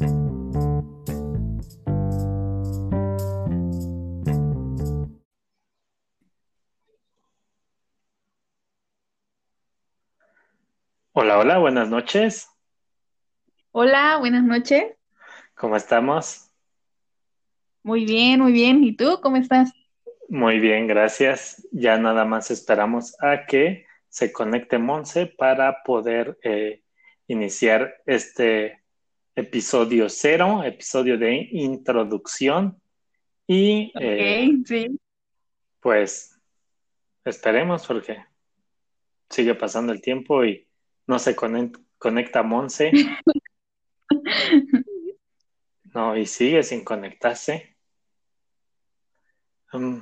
Hola, hola, buenas noches. Hola, buenas noches. ¿Cómo estamos? Muy bien, muy bien. ¿Y tú cómo estás? Muy bien, gracias. Ya nada más esperamos a que se conecte Monse para poder eh, iniciar este episodio cero, episodio de introducción. Y eh, sí. pues esperemos porque sigue pasando el tiempo y no se conecta Monse. No, y sigue sin conectarse. Mm,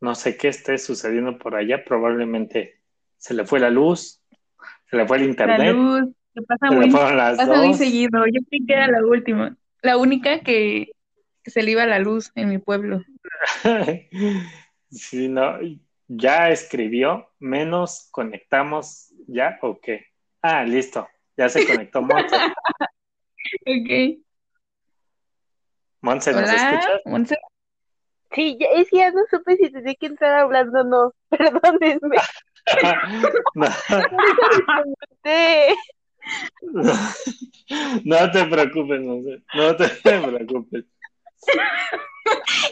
no sé qué esté sucediendo por allá. Probablemente se le fue la luz, se le fue el internet. La luz, se pasa, muy, pasa muy seguido. Yo creí que era la última, la única que, que se le iba la luz en mi pueblo. sí, no, ya escribió, menos conectamos, ¿ya o qué? Ah, listo, ya se conectó Monse. ok. Monse, ¿nos escuchas? Monse. Sí, ya, es que ya no supe si tenía que entrar hablando o no. Perdónenme. no. no te preocupes, Monse. No te preocupes.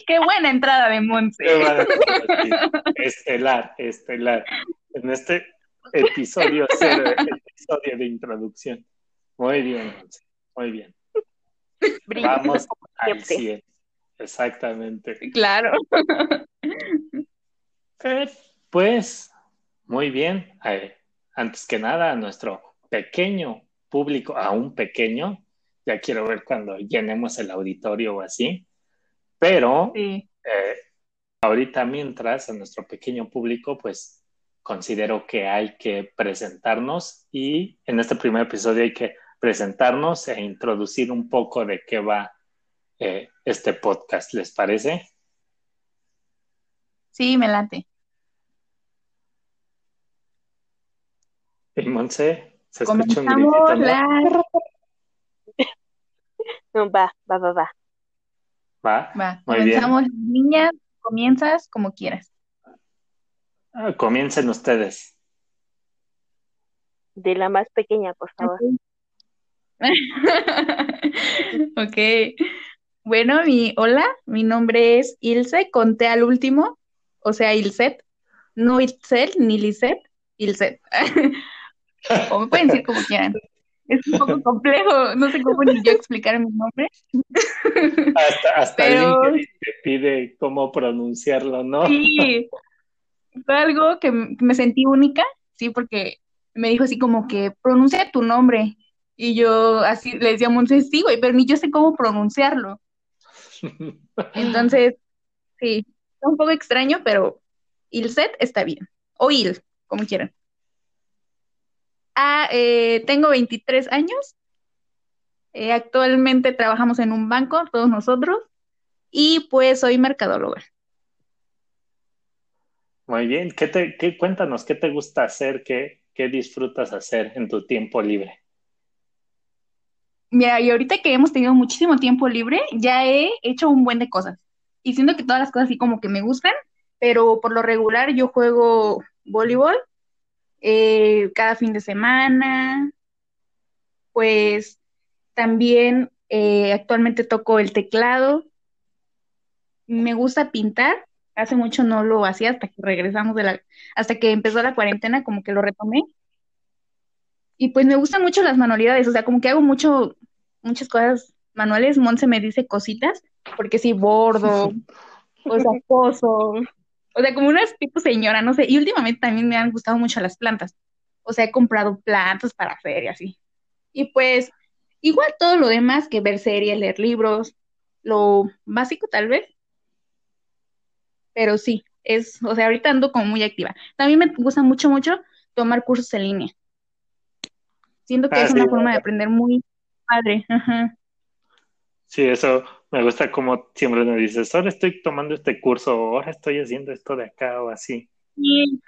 Qué buena entrada de Monse. Estelar, estelar. En este episodio cero, episodio de introducción. Muy bien, Monse. Muy bien. Vamos al 100. Exactamente. Claro. Pues, muy bien. Eh, antes que nada, nuestro pequeño público, aún pequeño, ya quiero ver cuando llenemos el auditorio o así, pero sí. eh, ahorita mientras a nuestro pequeño público, pues considero que hay que presentarnos y en este primer episodio hay que presentarnos e introducir un poco de qué va eh, este podcast, ¿les parece? Sí, me late. ¿Y Monse? ¿Se escucha un gritito? La... No, va, va, va, va. Va, Va, muy comenzamos, bien. niña, comienzas como quieras. Ah, comiencen ustedes. De la más pequeña, por favor. ok. Bueno, mi hola, mi nombre es Ilse, conté al último, o sea, Ilset, no Ilsel ni Liset, Ilset. o me pueden decir como quieran. Es un poco complejo, no sé cómo ni yo explicar mi nombre. Hasta, hasta Pero- LinkedIn te pide cómo pronunciarlo, ¿no? Sí, fue algo que me sentí única, sí, porque me dijo así como que pronuncia tu nombre. Y yo así le decía a Monse, sí, güey, pero ni yo sé cómo pronunciarlo. Entonces, sí, está un poco extraño, pero Ilset está bien. O Il, como quieran. Ah, eh, tengo 23 años. Eh, actualmente trabajamos en un banco, todos nosotros. Y pues soy mercadóloga. Muy bien. ¿Qué te, qué, cuéntanos, ¿qué te gusta hacer? ¿Qué, qué disfrutas hacer en tu tiempo libre? Mira, y ahorita que hemos tenido muchísimo tiempo libre, ya he hecho un buen de cosas. Y siento que todas las cosas así como que me gustan, pero por lo regular yo juego voleibol eh, cada fin de semana. Pues también eh, actualmente toco el teclado. Me gusta pintar. Hace mucho no lo hacía hasta que regresamos de la, hasta que empezó la cuarentena, como que lo retomé. Y pues me gustan mucho las manualidades, o sea, como que hago mucho, muchas cosas manuales. Monse me dice cositas, porque sí, bordo, o sea, pozo, o sea, como unas tipo señora, no sé. Y últimamente también me han gustado mucho las plantas. O sea, he comprado plantas para hacer y así. Y pues, igual todo lo demás que ver series, leer libros, lo básico tal vez. Pero sí, es, o sea, ahorita ando como muy activa. También me gusta mucho, mucho tomar cursos en línea. Siento que Ah, es sí, una forma de ¿verdad? aprender muy padre. Ajá. Sí, eso me gusta como siempre me dices, ahora estoy tomando este curso, o ahora estoy haciendo esto de acá o así. Y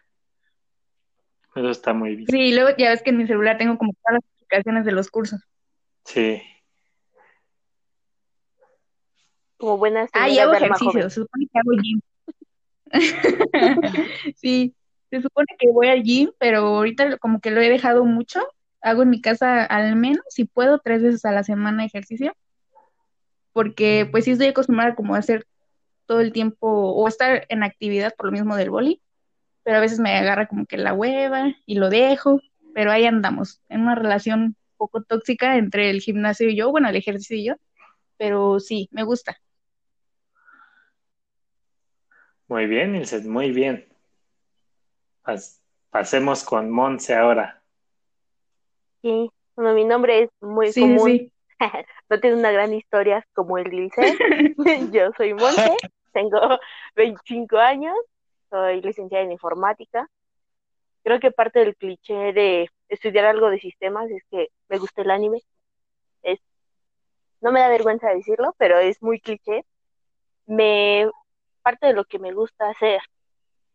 Eso está muy bien. sí, luego ya ves que en mi celular tengo como todas las aplicaciones de los cursos. Sí. como buenas Ah, y hago ejercicio, se supone que hago gym. sí, se supone que voy al gym, pero ahorita como que lo he dejado mucho. Hago en mi casa al menos, si puedo, tres veces a la semana ejercicio. Porque pues sí estoy acostumbrada como a hacer todo el tiempo o estar en actividad por lo mismo del boli, pero a veces me agarra como que la hueva y lo dejo, pero ahí andamos, en una relación un poco tóxica entre el gimnasio y yo, bueno, el ejercicio y yo, pero sí, me gusta. Muy bien, Ilse, muy bien. pasemos con Monse ahora. Sí, bueno, mi nombre es muy Sí, común. sí. no tiene una gran historia como el Ilse. Yo soy Monse, tengo 25 años, soy licenciada en informática. Creo que parte del cliché de estudiar algo de sistemas es que me gusta el anime. Es, no me da vergüenza decirlo, pero es muy cliché. Me, parte de lo que me gusta hacer,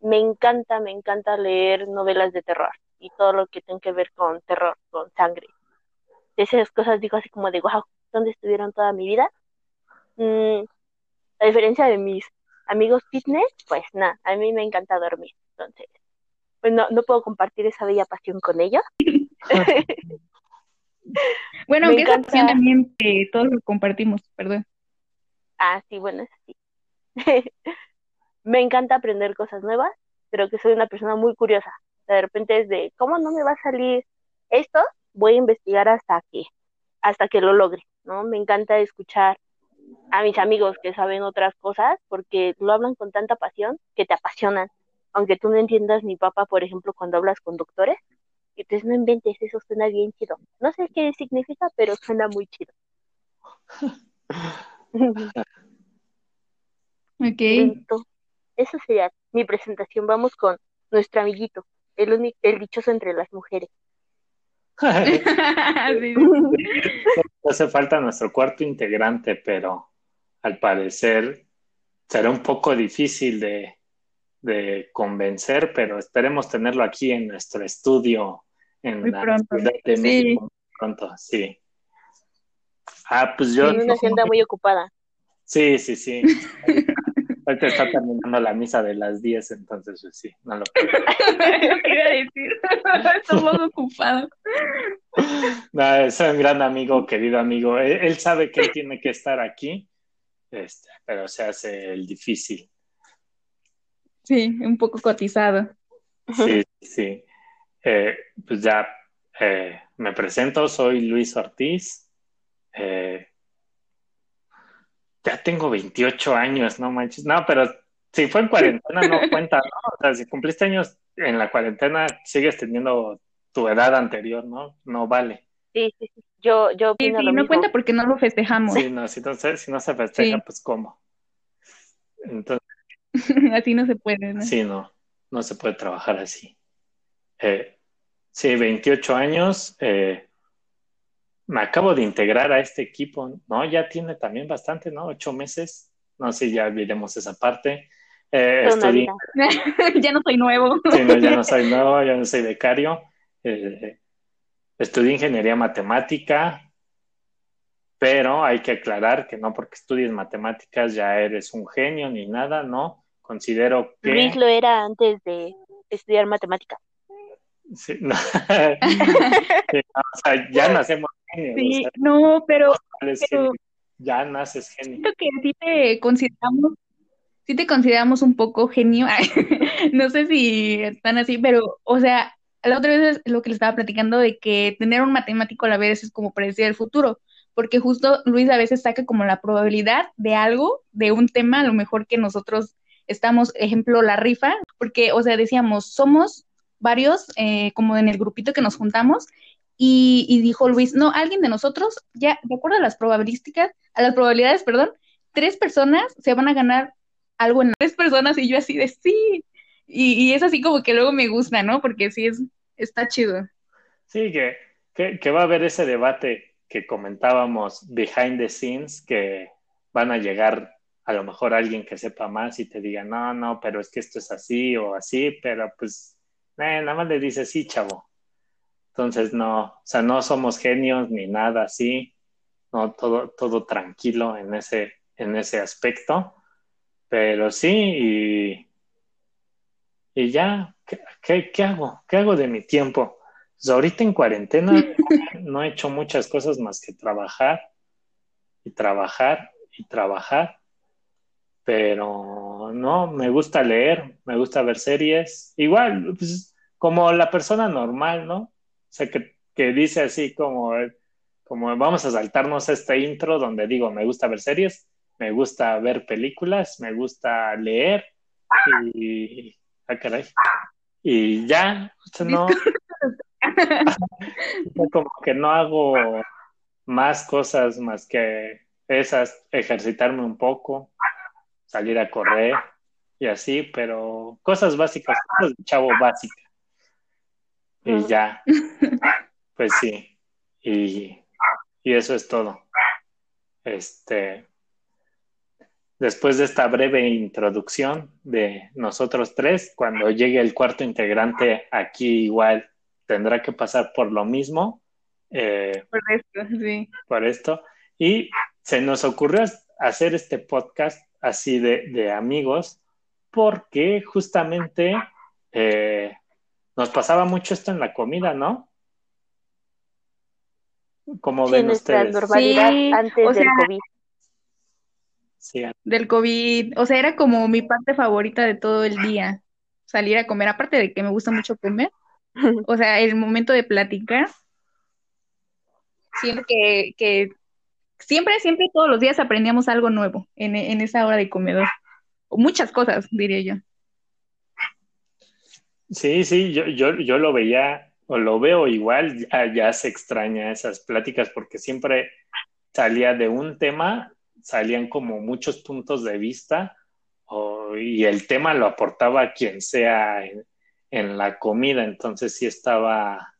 me encanta, me encanta leer novelas de terror y todo lo que tenga que ver con terror, con sangre. Esas cosas digo así como de, wow, ¿dónde estuvieron toda mi vida? Mm, a diferencia de mis amigos fitness, pues nada, a mí me encanta dormir. Entonces, pues no, no puedo compartir esa bella pasión con ellos. Bueno, Me aunque esa encanta. opción también que todos lo compartimos, perdón. Ah, sí, bueno, es así. Me encanta aprender cosas nuevas, pero que soy una persona muy curiosa. De repente es de, ¿cómo no me va a salir esto? Voy a investigar hasta que, hasta que lo logre, ¿no? Me encanta escuchar a mis amigos que saben otras cosas porque lo hablan con tanta pasión que te apasionan. Aunque tú no entiendas ni papa, por ejemplo, cuando hablas con doctores, entonces no inventes, eso suena bien chido. No sé qué significa, pero suena muy chido. Ok. Eso sería mi presentación. Vamos con nuestro amiguito, el único, el dichoso entre las mujeres. Sí, sí. Hace falta nuestro cuarto integrante, pero al parecer será un poco difícil de, de convencer, pero esperemos tenerlo aquí en nuestro estudio en Muy la pronto. Ciudad de Sí. México. Pronto, sí. Ah, pues yo, Tiene una agenda muy ocupada. sí, sí, sí. Ahorita está terminando la misa de las 10, entonces pues, sí, no lo puedo. Lo que iba a decir. Estamos ocupados. No, es un gran amigo, querido amigo. Él, él sabe que él tiene que estar aquí, este, pero se hace el difícil. Sí, un poco cotizado. Sí, sí. Eh, pues ya eh, me presento, soy Luis Ortiz. Eh, ya tengo 28 años, no manches. No, pero si fue en cuarentena no cuenta, ¿no? O sea, si cumpliste años en la cuarentena, sigues teniendo tu edad anterior, ¿no? No vale. Sí, sí, sí. Yo, yo Sí, no mismo. cuenta porque no lo festejamos. Sí, no, si no se, si no se festeja, Sí. pues ¿cómo? Entonces, Así no se puede, ¿no? Sí, no, no se puede trabajar así. Eh, sí, 28 años. eh, me acabo de integrar a este equipo, ¿no? Ya tiene también bastante, ¿no? Ocho meses. No sé, ya veremos esa parte. Eh, ya no soy nuevo. sí, no, ya no soy nuevo, ya no soy becario. Eh, estudié ingeniería matemática, pero hay que aclarar que no porque estudies matemáticas ya eres un genio ni nada, ¿no? Considero que... Luis lo era antes de estudiar matemáticas. Sí, no. Sí, no, o sea, ya nacemos o Sí, sea, no, pero pero- ya naces genio. siento que sí te consideramos, sí te consideramos un poco genio. No sé si están así, pero, o sea, la otra vez es lo que le estaba platicando de que tener un matemático a la vez es como predecir el futuro, porque justo Luis a veces saca como la probabilidad de algo, de un tema, a lo mejor que nosotros estamos, ejemplo, la rifa, porque, o sea, decíamos, somos varios, eh, como en el grupito que nos juntamos, y, y dijo Luis, no, alguien de nosotros, ya, de acuerdo a las probabilísticas, a las probabilidades, perdón, tres personas se van a ganar algo en tres personas, y yo así de sí, y, y es así como que luego me gusta, ¿no? Porque sí es, está chido. Sí, que, que, que va a haber ese debate que comentábamos behind the scenes, que van a llegar a lo mejor alguien que sepa más y te diga, no, no, pero es que esto es así o así, pero pues eh, nada más le dice sí, chavo. Entonces no, o sea, no somos genios ni nada así, no, todo, todo tranquilo en ese, en ese aspecto. Pero sí, y, y ya, ¿qué, qué, hago? ¿Qué hago de mi tiempo? Pues ahorita en cuarentena no he hecho muchas cosas más que trabajar y trabajar y trabajar. Pero no, me gusta leer, me gusta ver series. Igual, pues, como la persona normal, ¿no? O sea, que, que dice así como, como vamos a saltarnos este intro donde digo, me gusta ver series, me gusta ver películas, me gusta leer y... Ah, caray. Y ya, no... como que no hago más cosas más que esas, ejercitarme un poco, salir a correr y así, pero cosas básicas, cosas de chavo básica. Y ya, pues sí, y, y eso es todo. Este, después de esta breve introducción de nosotros tres, cuando llegue el cuarto integrante aquí igual tendrá que pasar por lo mismo. Eh, por esto, sí. Por esto. Y se nos ocurrió hacer este podcast así de, amigos porque justamente eh, nos pasaba mucho esto en la comida, ¿no? Como ven ustedes? normalidad antes del COVID. Sí. Del COVID. O sea, era como mi parte favorita de todo el día. Salir a comer. Aparte de que me gusta mucho comer. O sea, el momento de platicar. Siento que, que siempre, siempre, todos los días aprendíamos algo nuevo en, en esa hora de comedor. Muchas cosas, diría yo. Sí, sí, yo, yo, yo lo veía o lo veo igual, ya, se extraña esas pláticas porque siempre salía de un tema, salían como muchos puntos de vista y el tema lo aportaba quien sea en, en, la comida, entonces sí estaba,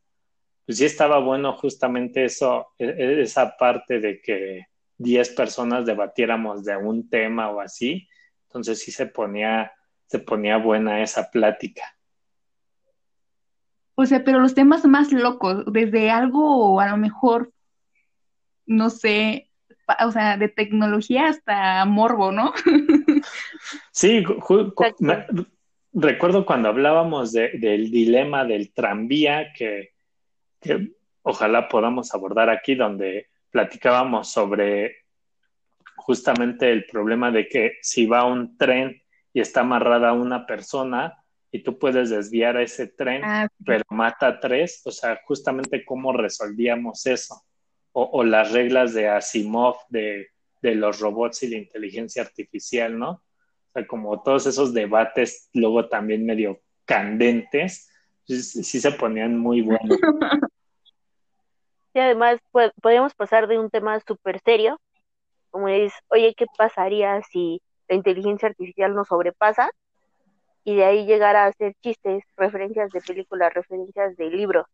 pues sí estaba bueno justamente eso, e, e, esa parte de que 10 personas debatiéramos de un tema o así, entonces sí se ponía, se ponía buena esa plática. O sea, pero los temas más locos, desde algo a lo mejor, no sé, o sea, de tecnología hasta morbo, ¿no? Sí, recuerdo cuando hablábamos del dilema del tranvía que, que, ojalá podamos abordar aquí, donde platicábamos sobre justamente el problema de que si va un tren y está amarrada una persona, y tú puedes desviar a ese tren, ah, pero mata a tres, o sea, justamente cómo resolvíamos eso, o, las reglas de Asimov de, los robots y la inteligencia artificial, ¿no? O sea, como todos esos debates luego también medio candentes, sí, se ponían muy buenos. Y además podemos pasar de un tema súper serio, como es, oye, ¿qué pasaría si la inteligencia artificial nos sobrepasa? Y de ahí llegar a hacer chistes, referencias de películas, referencias de libros.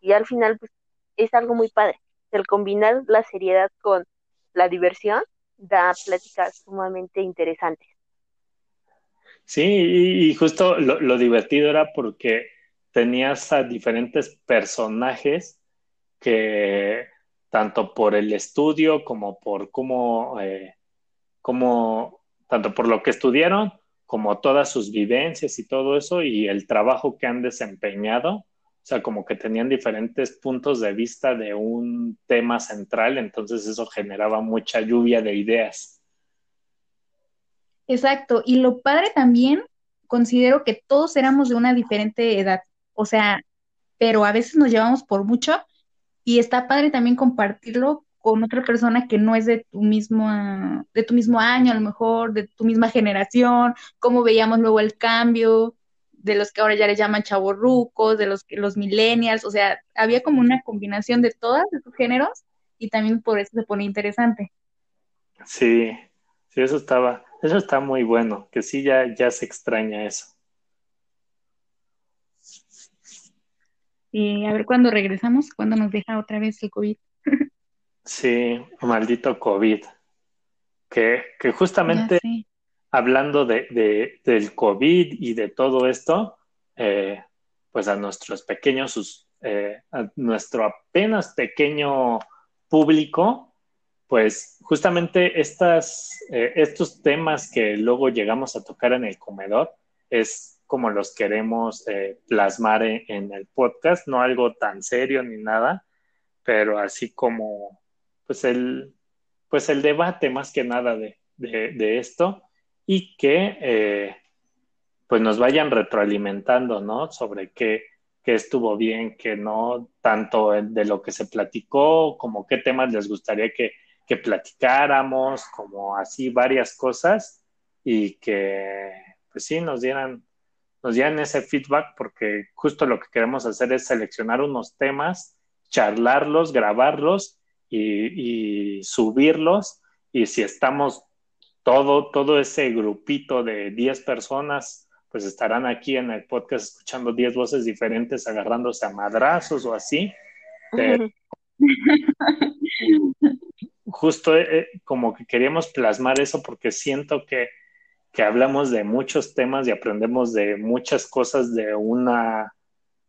Y al final, pues, es algo muy padre. El combinar la seriedad con la diversión da pláticas sumamente interesantes. Sí, y, justo lo, divertido era porque tenías a diferentes personajes que tanto por el estudio como por cómo, eh, como, tanto por lo que estudiaron como todas sus vivencias y todo eso y el trabajo que han desempeñado, o sea, como que tenían diferentes puntos de vista de un tema central, entonces eso generaba mucha lluvia de ideas. Exacto, y lo padre también, considero que todos éramos de una diferente edad, o sea, pero a veces nos llevamos por mucho y está padre también compartirlo con otra persona que no es de tu mismo, de tu mismo año, a lo mejor, de tu misma generación, cómo veíamos luego el cambio, de los que ahora ya le llaman chavorrucos, de los que los millennials, o sea, había como una combinación de todos esos géneros y también por eso se pone interesante. Sí, sí, eso estaba, eso está muy bueno, que sí ya, ya se extraña eso. Y a ver cuándo regresamos, cuándo nos deja otra vez el COVID. Sí, maldito COVID. Que, que justamente hablando de, del COVID y de todo esto, eh, pues a nuestros pequeños, eh, a nuestro apenas pequeño público, pues justamente estas, eh, estos temas que luego llegamos a tocar en el comedor es como los queremos plasmar en, el podcast, no algo tan serio ni nada, pero así como pues el, pues el debate más que nada de, de, esto y que eh, pues nos vayan retroalimentando, ¿no? Sobre qué, qué estuvo bien, qué no, tanto de lo que se platicó, como qué temas les gustaría que, que platicáramos, como así varias cosas y que pues sí nos dieran nos dieran ese feedback porque justo lo que queremos hacer es seleccionar unos temas, charlarlos, grabarlos y, subirlos y si estamos todo, todo ese grupito de 10 personas, pues estarán aquí en el podcast escuchando 10 voces diferentes, agarrándose a madrazos o así. justo eh, como que queríamos plasmar eso porque siento que, que, hablamos de muchos temas y aprendemos de muchas cosas de una,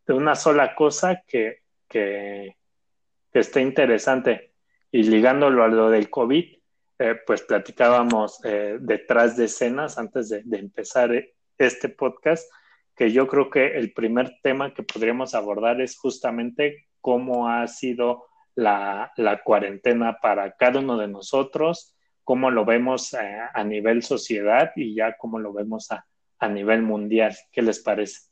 de una sola cosa que, que, que está interesante. Y ligándolo a lo del COVID, eh, pues platicábamos eh, detrás de escenas antes de, empezar este podcast, que yo creo que el primer tema que podríamos abordar es justamente cómo ha sido la, cuarentena para cada uno de nosotros, cómo lo vemos eh, a nivel sociedad y ya cómo lo vemos a, nivel mundial. ¿Qué les parece?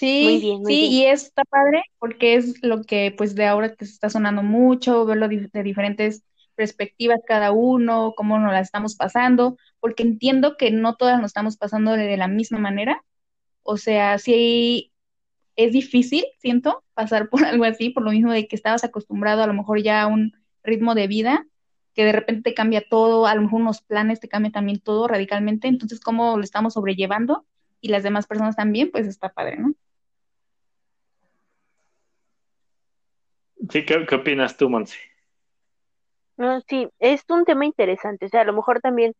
Sí, sí, y está padre porque es lo que pues de ahora que se está sonando mucho, verlo de diferentes perspectivas cada uno, cómo nos la estamos pasando, porque entiendo que no todas nos estamos pasando de, la misma manera. O sea, sí es difícil, siento, pasar por algo así, por lo mismo de que estabas acostumbrado a lo mejor ya a un ritmo de vida que de repente te cambia todo, a lo mejor unos planes te cambia también todo radicalmente, entonces cómo lo estamos sobrellevando y las demás personas también, pues está padre, ¿no? Sí, ¿qué, opinas tú, Monse? No, sí, es un tema interesante, o sea, a lo mejor también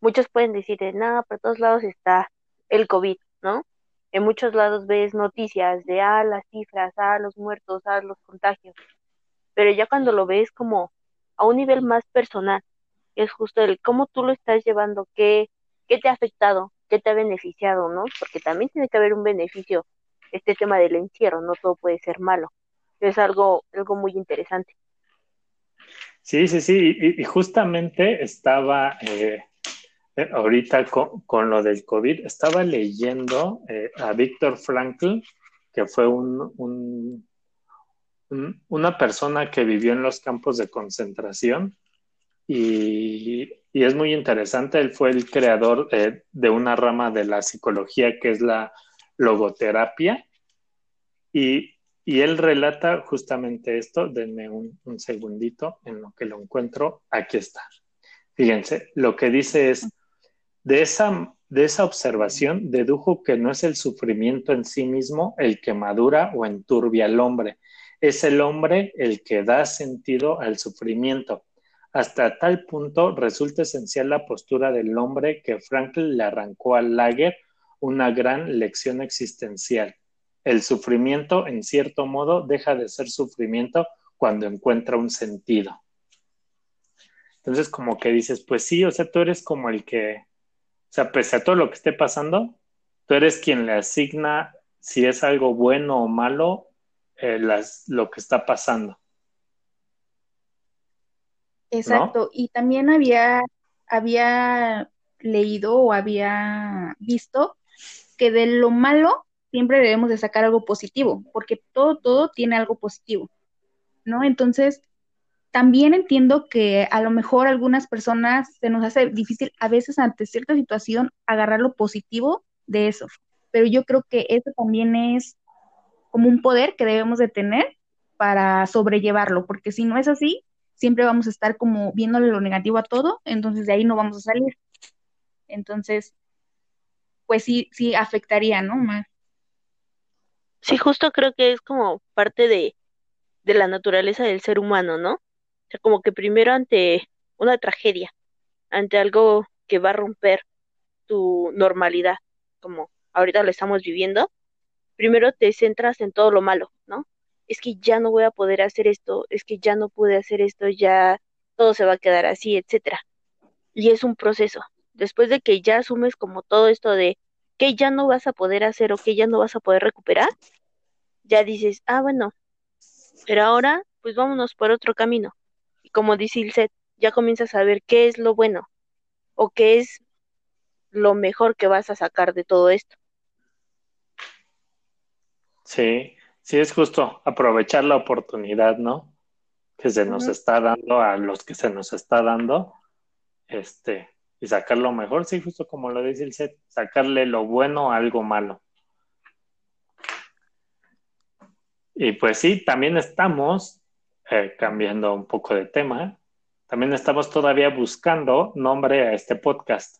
muchos pueden decir, nada, por todos lados está el COVID, ¿no? En muchos lados ves noticias de, ah, las cifras, ah, los muertos, ah, los contagios. Pero ya cuando lo ves como a un nivel más personal, es justo el cómo tú lo estás llevando, qué, qué te ha afectado, qué te ha beneficiado, ¿no? Porque también tiene que haber un beneficio este tema del encierro, no todo puede ser malo. Es algo, algo muy interesante. Sí, sí, sí, y, justamente estaba eh, ahorita con, lo del COVID, estaba leyendo eh, a Víctor Frankl, que fue un, una persona que vivió en los campos de concentración y, es muy interesante. Él fue el creador eh, de una rama de la psicología que es la logoterapia y, él relata justamente esto. Denme un, un segundito en lo que lo encuentro. Aquí está. Fíjense, lo que dice es de esa, de esa observación dedujo que no es el sufrimiento en sí mismo el que madura o enturbia al hombre, es el hombre el que da sentido al sufrimiento. Hasta tal punto resulta esencial la postura del hombre que Franklin le arrancó al Lager una gran lección existencial. El sufrimiento, en cierto modo, deja de ser sufrimiento cuando encuentra un sentido. Entonces, como que dices, pues sí, o sea, tú eres como el que o sea, pese a todo lo que esté pasando, tú eres quien le asigna si es algo bueno o malo eh, lo que está pasando. Exacto. Y también había, había leído o había visto que de lo malo siempre debemos de sacar algo positivo, porque todo, todo tiene algo positivo, ¿no? Entonces, también entiendo que a lo mejor algunas personas se nos hace difícil a veces ante cierta situación agarrar lo positivo de eso, pero yo creo que eso también es como un poder que debemos de tener para sobrellevarlo, porque si no es así, siempre vamos a estar como viéndole lo negativo a todo, entonces de ahí no vamos a salir. Entonces, pues sí, sí afectaría, ¿no? Más. Sí, justo creo que es como parte de, de la naturaleza del ser humano, ¿no? O sea, como que primero ante una tragedia, ante algo que va a romper tu normalidad, como ahorita lo estamos viviendo, primero te centras en todo lo malo, ¿no? es que ya no voy a poder hacer esto, es que ya no pude hacer esto, ya todo se va a quedar así, etcétera. Y es un proceso. Después de que ya asumes como todo esto de que ya no vas a poder hacer o que ya no vas a poder recuperar, ya dices, ah, bueno, pero ahora pues vámonos por otro camino. Y como dice Ilset, ya comienzas a ver qué es lo bueno o qué es lo mejor que vas a sacar de todo esto. Sí, sí es justo aprovechar la oportunidad, ¿no? Que se nos está dando a los que se nos está dando, este, y sacar lo mejor, sí, justo como lo dice el set, sacarle lo bueno a algo malo. Y pues sí, también estamos eh, cambiando un poco de tema. También estamos todavía buscando nombre a este podcast.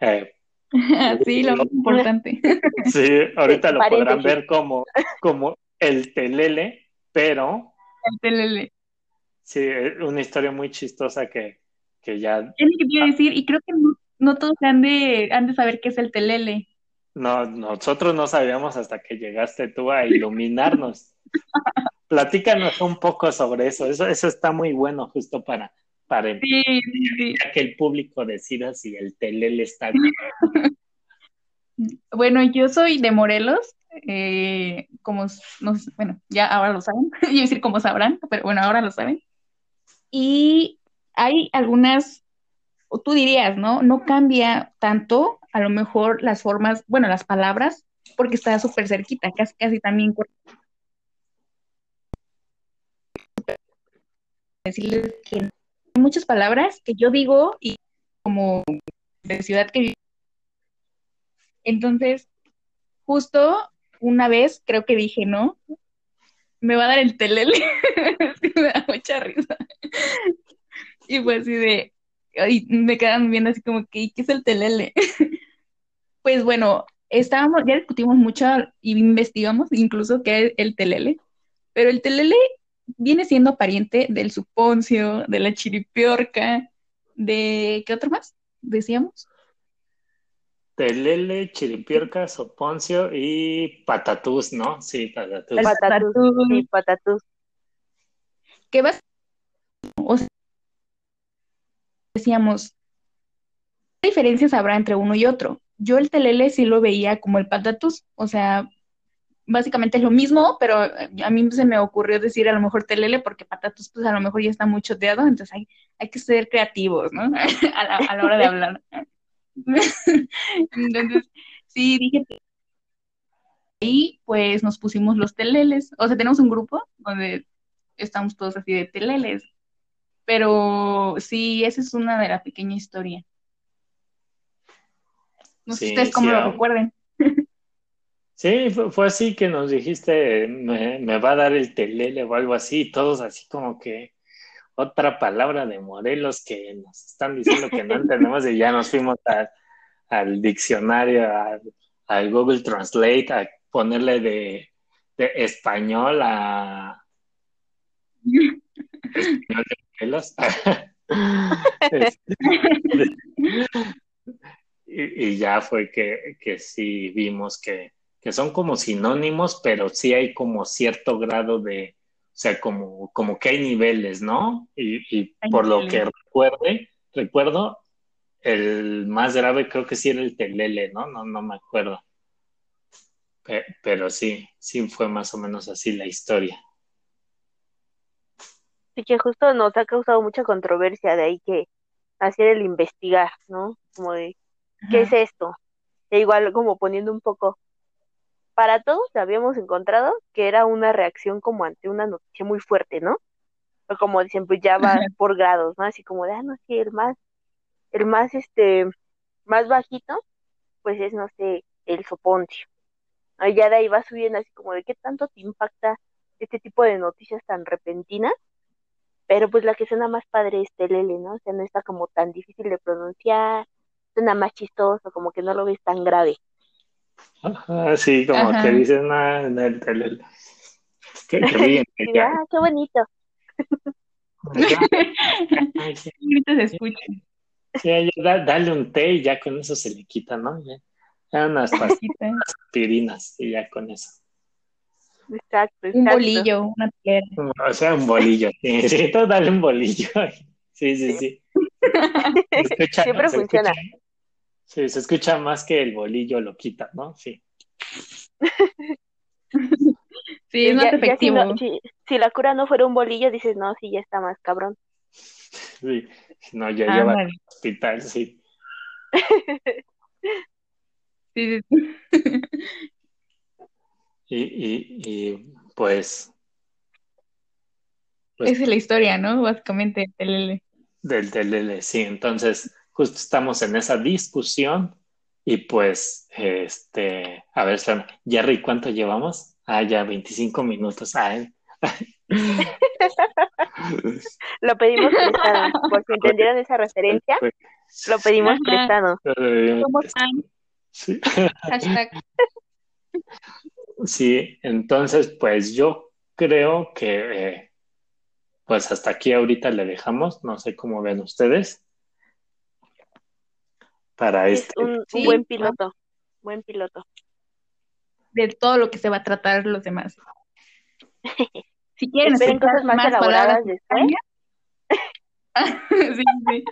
Eh, sí, lo más importante. Sí, ahorita lo podrán ver como, como el telele, pero. El telele. Sí, una historia muy chistosa que, que ya. Es lo que quiero decir, y creo que no, todos han de, han de saber qué es el telele. No, nosotros no sabíamos hasta que llegaste tú a iluminarnos. Platícanos un poco sobre eso. Eso, eso está muy bueno justo para, para que el público decida si el telele está bien. Bueno, yo soy de Morelos, eh, como, no, bueno, ya ahora lo saben, a decir como sabrán, pero bueno, ahora lo saben. Y hay algunas, tú dirías, ¿no? No cambia tanto, a lo mejor las formas, bueno, las palabras, porque está súper cerquita, casi, casi también. Decirles que hay muchas palabras que yo digo y como de ciudad que entonces, justo una vez creo que dije, no, me va a dar el telele. me da mucha risa. Y fue así de, y me quedan viendo así como que, ¿qué es el telele? pues bueno, estábamos, ya discutimos mucho y investigamos incluso qué es el telele, pero el telele viene siendo pariente del suponcio, de la chiripiorca, de, ¿qué otro más? Decíamos. Telele, chiripiorca, soponcio y patatús, ¿no? Sí, patatús. patatús, sí, patatús. ¿Qué vas? O sea, decíamos, ¿qué diferencias habrá entre uno y otro? Yo el telele sí lo veía como el patatús, o sea, básicamente es lo mismo, pero a mí se me ocurrió decir a lo mejor telele porque patatús pues a lo mejor ya está muy choteado, entonces hay, hay que ser creativos, ¿no? a, la, a la hora de hablar. entonces, sí, dije y pues nos pusimos los teleles, o sea, tenemos un grupo donde estamos todos así de teleles, pero sí, esa es una de la pequeña historia. No sé ustedes cómo lo ah. recuerden. Sí, fue, así que nos dijiste, me, va a dar el telele o algo así, todos así como que otra palabra de Morelos que nos están diciendo que no entendemos y ya nos fuimos al diccionario, al Google Translate, a ponerle de, de español a español de y, ya fue que, que sí vimos que, son como sinónimos, pero sí hay como cierto grado de, o sea, como, como que hay niveles, ¿no? Y, por lo que recuerde, recuerdo, el más grave creo que sí era el telele, ¿no? No, no me acuerdo. pero sí, sí fue más o menos así la historia. Sí, que justo nos ha causado mucha controversia de ahí que hacer el investigar, ¿no? Como de, ¿qué es esto? E igual como poniendo un poco, para todos habíamos encontrado que era una reacción como ante una noticia muy fuerte, ¿no? O como dicen, pues ya va por grados, ¿no? Así como de, ah, no sé, el más, el más, este, más bajito, pues es, no sé, el soponcio. Ya de ahí va subiendo así como de qué tanto te impacta este tipo de noticias tan repentinas pero pues la que suena más padre es Telele, ¿no? O sea, no está como tan difícil de pronunciar, suena más chistoso, como que no lo ves tan grave. Ajá, sí, como que dicen, ah, en el Telele. Qué, qué ah, qué bonito. Ahorita se escucha. Sí, dale un té y ya con eso se le quita, ¿no? Ya, unas aspirinas y ya con eso. Exacto, Un bolillo, una tijera. O sea, un bolillo. Sí, sí, tú dale un bolillo. Sí, sí, sí. Se escucha- Siempre se funciona. escucha- sí, se escucha más que el bolillo lo quita, ¿no? Sí. Sí, es Ya- más ya si, efectivo. no- si- si la cura no fuera un bolillo, dices, no, sí, ya está más cabrón. Sí. No, ya lleva al hospital. Sí, sí, sí. Y, y, y pues, pues Esa es la historia, ¿no? Básicamente, del L. del TLL, sí. Entonces, justo estamos en esa discusión y pues, este, a ver, espérame, Jerry, ¿cuánto llevamos? Ah, ya 25 minutos. Ah, ¿eh? Lo pedimos prestado. Por si entendieron esa referencia, lo pedimos prestado. Somos fan. Sí. Hashtag. Sí, entonces, pues yo creo que, eh, pues hasta aquí ahorita le dejamos, no sé cómo ven ustedes, para Es este. un, un Sí. buen piloto. Buen piloto. de todo lo que se va a tratar los demás. Si quieren Esperen cosas más más elaboradas extrañas. sí,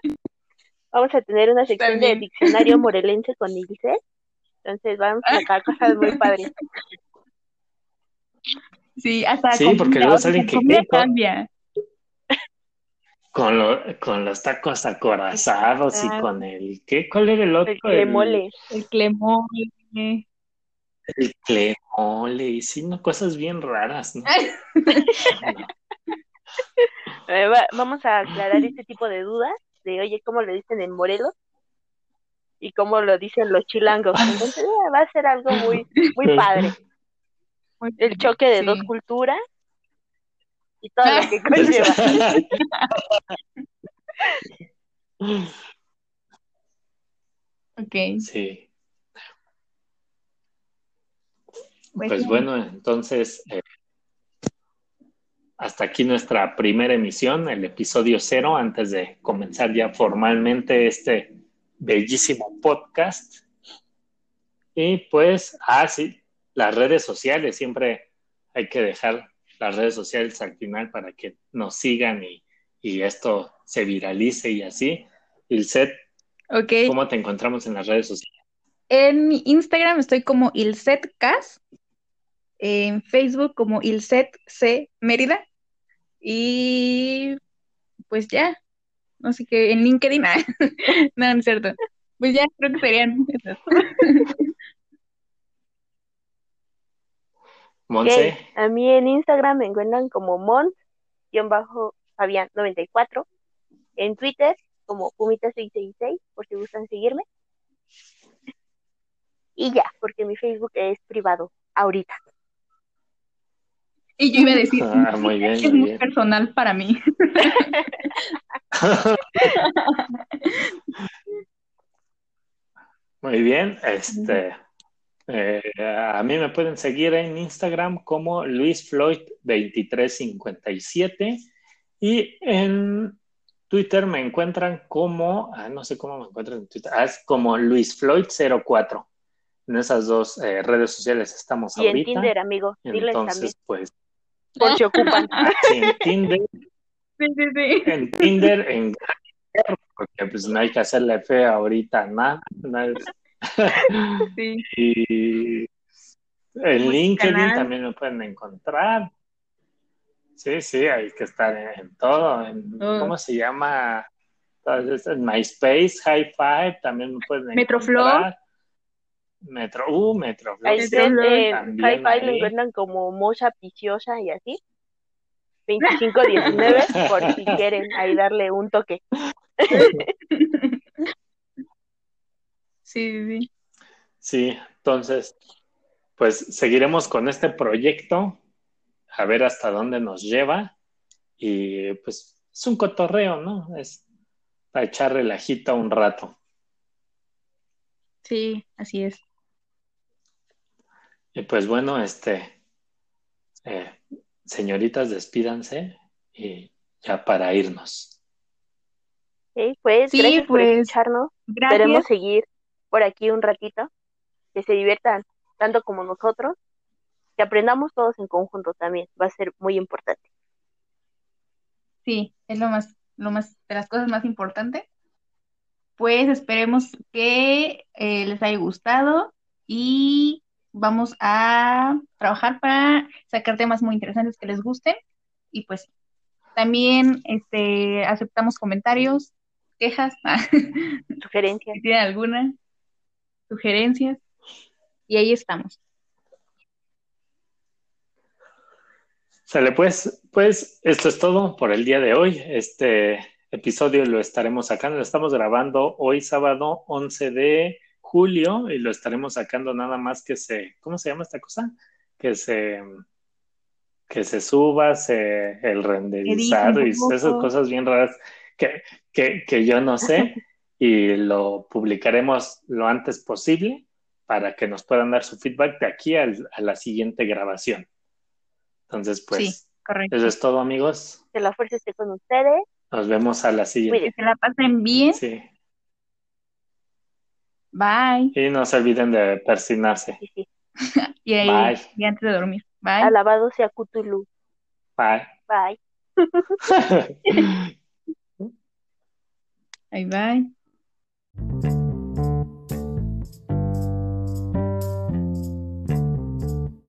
sí. Vamos a tener una sección de diccionario morelense con Ilse. Entonces vamos a sacar cosas muy padres. Sí, hasta Sí, porque luego salen que- cambia. Con, lo- con los tacos acorazados y Exacto. con el, ¿qué? ¿Cuál era el otro? El que mole. El clemole. El clemole, y sí, no, cosas bien raras, ¿no? No. Eh, va- vamos a aclarar este tipo de dudas de, oye, ¿cómo lo dicen en Morelos? Y cómo lo dicen los chilangos. Entonces eh, va a ser algo muy, muy padre. El choque de sí. dos culturas y todo lo que conlleva. Ok. Sí, Pues, pues bueno, entonces, eh, hasta aquí nuestra primera emisión, el episodio cero, antes de comenzar ya formalmente este bellísimo podcast. Y pues, ah, sí, las redes sociales, siempre hay que dejar las redes sociales al final para que nos sigan y, y esto se viralice y así. Ilset, Ok. ¿cómo te encontramos en las redes sociales? En mi Instagram estoy como ilsetcas, en Facebook como ilset c Mérida y pues ya, así que en LinkedIn, no, no es cierto. Pues ya creo que serían esas. Monse, A mí en Instagram me encuentran como Mon-Fabián94. En Twitter como Pumita666, por si gustan seguirme. Y ya, porque mi Facebook es privado ahorita. Y yo iba a decir, Ah, muy bien, es muy muy bien. personal para mí. Muy bien, este, eh, a mí me pueden seguir en Instagram como luisfloyd2357 y en Twitter me encuentran como, ah, no sé cómo me encuentran en Twitter, ah, es como luisfloyd04. En esas dos eh, redes sociales estamos Y en ahorita. Tinder, amigo, diles también, Entonces, pues, por si ocupan. sí, en Tinder, Sí, sí, sí. en Tinder, en porque pues no hay que hacerle fea ahorita nada. nada. Sí. Y en LinkedIn canal. también me pueden encontrar. Sí, sí, hay que estar en, en todo. En. ¿Cómo se llama? Entonces, en MySpace, High Five, también me pueden Metroflow. encontrar. Metro, uh, Metroflow. Ahí sí, en lo encuentran como Mocha Piciosa y así. 2519, por si quieren ahí darle un toque. Sí, sí, sí. Sí, entonces, pues seguiremos con este proyecto, a ver hasta dónde nos lleva. Y pues es un cotorreo, ¿no? Es para echar relajito un rato. Sí, así es. Y pues bueno, este, eh, señoritas, despídanse y ya para irnos. Pues Sí, gracias por pues, escucharnos. Gracias. Esperemos seguir por aquí un ratito. Que se diviertan tanto como nosotros. que aprendamos todos en conjunto también, va a ser muy importante. Sí, es lo más, lo más, de las cosas más importantes. Pues esperemos que eh, les haya gustado y vamos a trabajar para sacar temas muy interesantes que les gusten y pues también este aceptamos comentarios, quejas, sugerencias, si tienen alguna, sugerencias y ahí estamos. Sale pues, pues esto es todo por el día de hoy. Este episodio lo estaremos sacando, lo estamos grabando hoy sábado 11 de julio y lo estaremos sacando nada más que se, ¿cómo se llama esta cosa? Que se que se suba, se, el renderizado y esas cosas bien raras que, que, que yo no sé y lo publicaremos lo antes posible para que nos puedan dar su feedback de aquí a la siguiente grabación. Entonces, pues, eso es todo, amigos. Que la fuerza esté con ustedes. Nos vemos a la siguiente. Que la pasen bien. Sí. Bye. Y no se olviden de persinarse. Sí, sí. y, ahí, y antes de dormir. Bye. Alabado sea Cthulhu. Bye. Bye. bye bye. Thank you